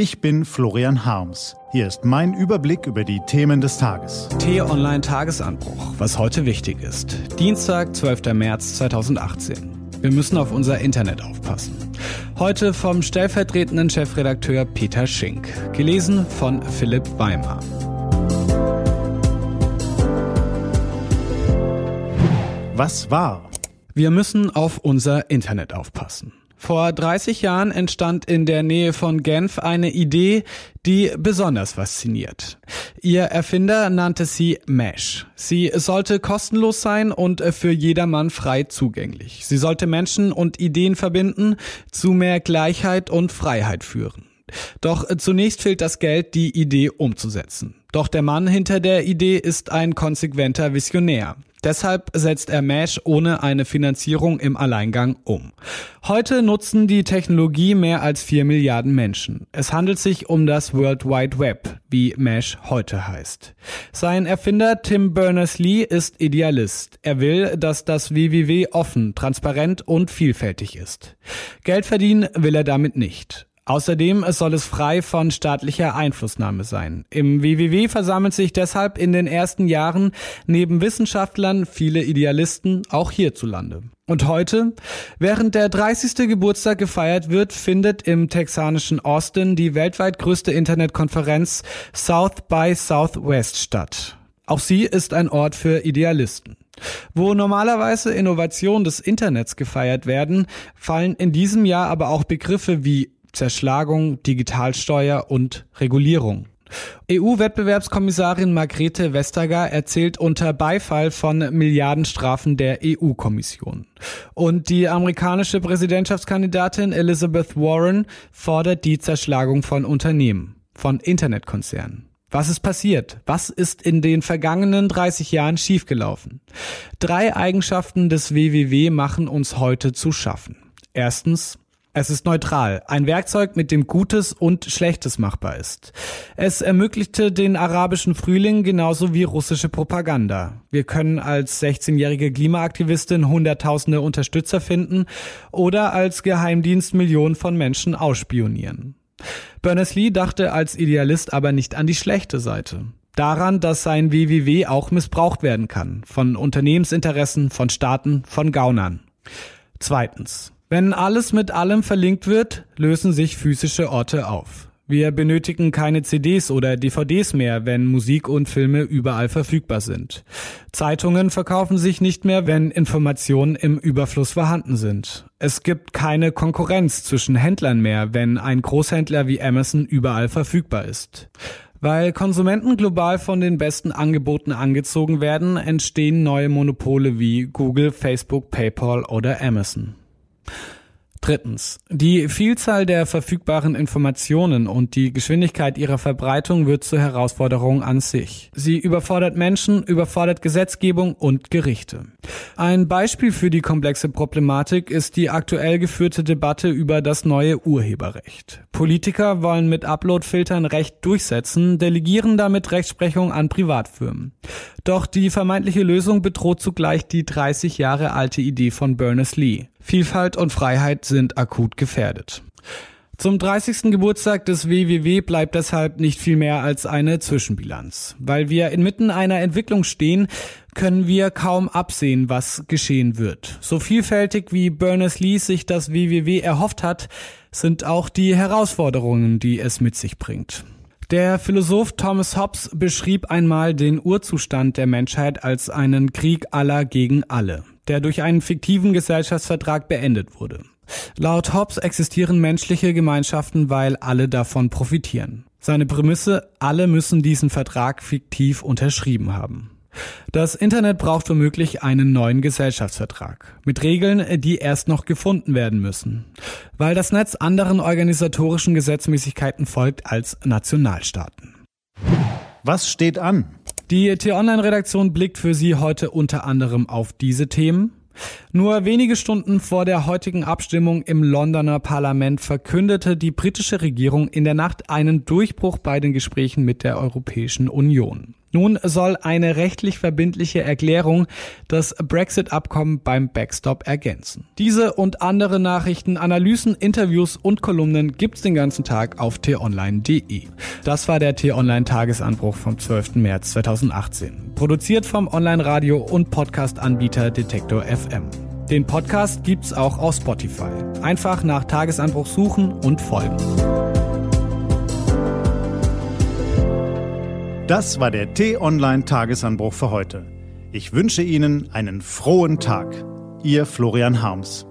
Ich bin Florian Harms. Hier ist mein Überblick über die Themen des Tages. T-Online Tagesanbruch, was heute wichtig ist. Dienstag, 12. März 2018. Wir müssen auf unser Internet aufpassen. Heute vom stellvertretenden Chefredakteur Peter Schink. Gelesen von Philipp Weimar. Was war? Wir müssen auf unser Internet aufpassen. Vor 30 Jahren entstand in der Nähe von Genf eine Idee, die besonders fasziniert. Ihr Erfinder nannte sie Mesh. Sie sollte kostenlos sein und für jedermann frei zugänglich. Sie sollte Menschen und Ideen verbinden, zu mehr Gleichheit und Freiheit führen. Doch zunächst fehlt das Geld, die Idee umzusetzen. Doch der Mann hinter der Idee ist ein konsequenter Visionär. Deshalb setzt er Mesh ohne eine Finanzierung im Alleingang um. Heute nutzen die Technologie mehr als vier Milliarden Menschen. Es handelt sich um das World Wide Web, wie Mesh heute heißt. Sein Erfinder Tim Berners-Lee ist Idealist. Er will, dass das WWW offen, transparent und vielfältig ist. Geld verdienen will er damit nicht. Außerdem soll es frei von staatlicher Einflussnahme sein. Im WWW versammeln sich deshalb in den ersten Jahren neben Wissenschaftlern viele Idealisten, auch hierzulande. Und heute, während der 30. Geburtstag gefeiert wird, findet im texanischen Austin die weltweit größte Internetkonferenz South by Southwest statt. Auch sie ist ein Ort für Idealisten. Wo normalerweise Innovationen des Internets gefeiert werden, fallen in diesem Jahr aber auch Begriffe wie Zerschlagung, Digitalsteuer und Regulierung. EU-Wettbewerbskommissarin Margrethe Vestager erzählt unter Beifall von Milliardenstrafen der EU-Kommission. Und die amerikanische Präsidentschaftskandidatin Elizabeth Warren fordert die Zerschlagung von Unternehmen, von Internetkonzernen. Was ist passiert? Was ist in den vergangenen 30 Jahren schiefgelaufen? Drei Eigenschaften des WWW machen uns heute zu schaffen. Erstens, es ist neutral, ein Werkzeug, mit dem Gutes und Schlechtes machbar ist. Es ermöglichte den arabischen Frühling genauso wie russische Propaganda. Wir können als 16-jährige Klimaaktivistin Hunderttausende Unterstützer finden oder als Geheimdienst Millionen von Menschen ausspionieren. Berners-Lee dachte als Idealist aber nicht an die schlechte Seite. Daran, dass sein WWW auch missbraucht werden kann. Von Unternehmensinteressen, von Staaten, von Gaunern. Zweitens. Wenn alles mit allem verlinkt wird, lösen sich physische Orte auf. Wir benötigen keine CDs oder DVDs mehr, wenn Musik und Filme überall verfügbar sind. Zeitungen verkaufen sich nicht mehr, wenn Informationen im Überfluss vorhanden sind. Es gibt keine Konkurrenz zwischen Händlern mehr, wenn ein Großhändler wie Amazon überall verfügbar ist. Weil Konsumenten global von den besten Angeboten angezogen werden, entstehen neue Monopole wie Google, Facebook, PayPal oder Amazon. Drittens. Die Vielzahl der verfügbaren Informationen und die Geschwindigkeit ihrer Verbreitung wird zur Herausforderung an sich. Sie überfordert Menschen, überfordert Gesetzgebung und Gerichte. Ein Beispiel für die komplexe Problematik ist die aktuell geführte Debatte über das neue Urheberrecht. Politiker wollen mit Uploadfiltern Recht durchsetzen, delegieren damit Rechtsprechung an Privatfirmen. Doch die vermeintliche Lösung bedroht zugleich die 30 Jahre alte Idee von Berners-Lee. Vielfalt und Freiheit sind akut gefährdet. Zum 30. Geburtstag des WWW bleibt deshalb nicht viel mehr als eine Zwischenbilanz. Weil wir inmitten einer Entwicklung stehen, können wir kaum absehen, was geschehen wird. So vielfältig wie Berners-Lee sich das WWW erhofft hat, sind auch die Herausforderungen, die es mit sich bringt. Der Philosoph Thomas Hobbes beschrieb einmal den Urzustand der Menschheit als einen Krieg aller gegen alle der durch einen fiktiven Gesellschaftsvertrag beendet wurde. Laut Hobbes existieren menschliche Gemeinschaften, weil alle davon profitieren. Seine Prämisse, alle müssen diesen Vertrag fiktiv unterschrieben haben. Das Internet braucht womöglich einen neuen Gesellschaftsvertrag mit Regeln, die erst noch gefunden werden müssen, weil das Netz anderen organisatorischen Gesetzmäßigkeiten folgt als Nationalstaaten. Was steht an? Die T-Online-Redaktion blickt für Sie heute unter anderem auf diese Themen. Nur wenige Stunden vor der heutigen Abstimmung im Londoner Parlament verkündete die britische Regierung in der Nacht einen Durchbruch bei den Gesprächen mit der Europäischen Union. Nun soll eine rechtlich verbindliche Erklärung das Brexit-Abkommen beim Backstop ergänzen. Diese und andere Nachrichten, Analysen, Interviews und Kolumnen gibt's den ganzen Tag auf t-online.de. Das war der T-Online-Tagesanbruch vom 12. März 2018. Produziert vom Online-Radio- und Podcast-Anbieter Detektor FM. Den Podcast gibt's auch auf Spotify. Einfach nach Tagesanbruch suchen und folgen. Das war der T-Online Tagesanbruch für heute. Ich wünsche Ihnen einen frohen Tag. Ihr Florian Harms.